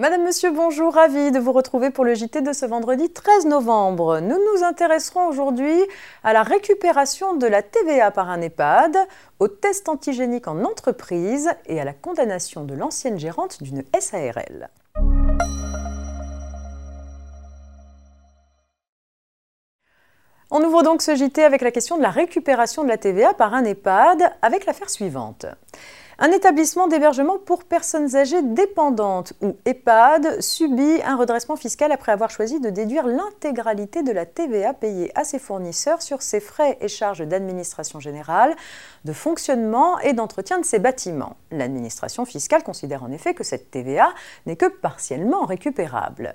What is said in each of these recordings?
Madame, Monsieur, bonjour, ravi de vous retrouver pour le JT de ce vendredi 13 novembre. Nous nous intéresserons aujourd'hui à la récupération de la TVA par un EHPAD, aux tests antigéniques en entreprise et à la condamnation de l'ancienne gérante d'une SARL. On ouvre donc ce JT avec la question de la récupération de la TVA par un EHPAD avec l'affaire suivante. Un établissement d'hébergement pour personnes âgées dépendantes ou EHPAD subit un redressement fiscal après avoir choisi de déduire l'intégralité de la TVA payée à ses fournisseurs sur ses frais et charges d'administration générale, de fonctionnement et d'entretien de ses bâtiments. L'administration fiscale considère en effet que cette TVA n'est que partiellement récupérable.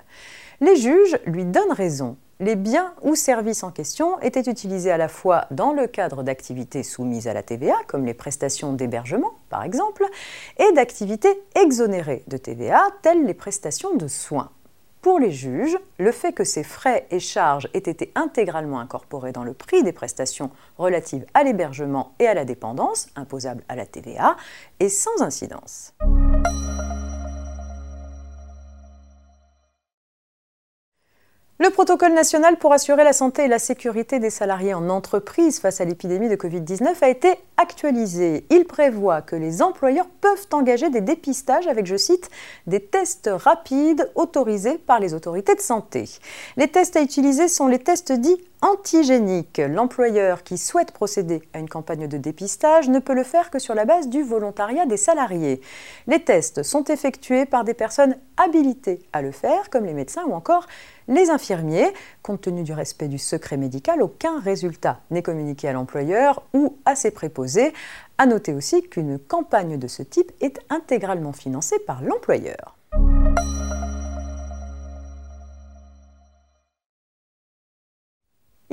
Les juges lui donnent raison les biens ou services en question étaient utilisés à la fois dans le cadre d'activités soumises à la TVA, comme les prestations d'hébergement par exemple, et d'activités exonérées de TVA, telles les prestations de soins. Pour les juges, le fait que ces frais et charges aient été intégralement incorporés dans le prix des prestations relatives à l'hébergement et à la dépendance, imposables à la TVA, est sans incidence. Le protocole national pour assurer la santé et la sécurité des salariés en entreprise face à l'épidémie de Covid-19 a été actualisé. Il prévoit que les employeurs peuvent engager des dépistages avec, je cite, des tests rapides autorisés par les autorités de santé. Les tests à utiliser sont les tests dits antigéniques. L'employeur qui souhaite procéder à une campagne de dépistage ne peut le faire que sur la base du volontariat des salariés. Les tests sont effectués par des personnes habilitées à le faire, comme les médecins ou encore les infirmiers. Compte tenu du respect du secret médical, aucun résultat n'est communiqué à l'employeur ou à ses préposés. À noter aussi qu'une campagne de ce type est intégralement financée par l'employeur.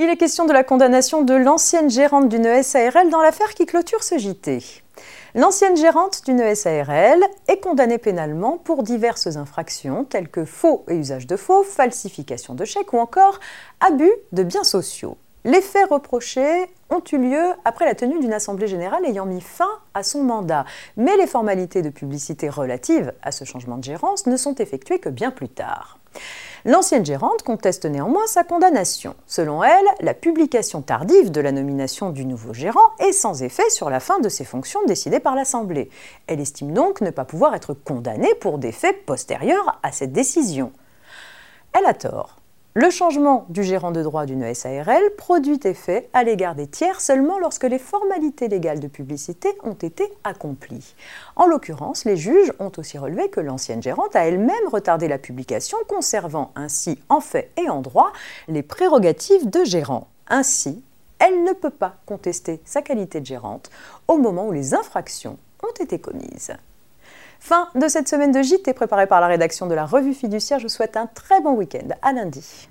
Il est question de la condamnation de l'ancienne gérante d'une SARL dans l'affaire qui clôture ce JT. L'ancienne gérante d'une SARL est condamnée pénalement pour diverses infractions telles que faux et usage de faux, falsification de chèques ou encore abus de biens sociaux. Les faits reprochés ont eu lieu après la tenue d'une assemblée générale ayant mis fin à son mandat. Mais les formalités de publicité relatives à ce changement de gérance ne sont effectuées que bien plus tard. L'ancienne gérante conteste néanmoins sa condamnation. Selon elle, la publication tardive de la nomination du nouveau gérant est sans effet sur la fin de ses fonctions décidées par l'Assemblée. Elle estime donc ne pas pouvoir être condamnée pour des faits postérieurs à cette décision. Elle a tort. Le changement du gérant de droit d'une SARL produit effet à l'égard des tiers seulement lorsque les formalités légales de publicité ont été accomplies. En l'occurrence, les juges ont aussi relevé que l'ancienne gérante a elle-même retardé la publication, conservant ainsi en fait et en droit les prérogatives de gérant. Ainsi, elle ne peut pas contester sa qualité de gérante au moment où les infractions ont été commises. Fin de cette semaine de JT préparée par la rédaction de la revue fiduciaire. Je vous souhaite un très bon week-end. À lundi.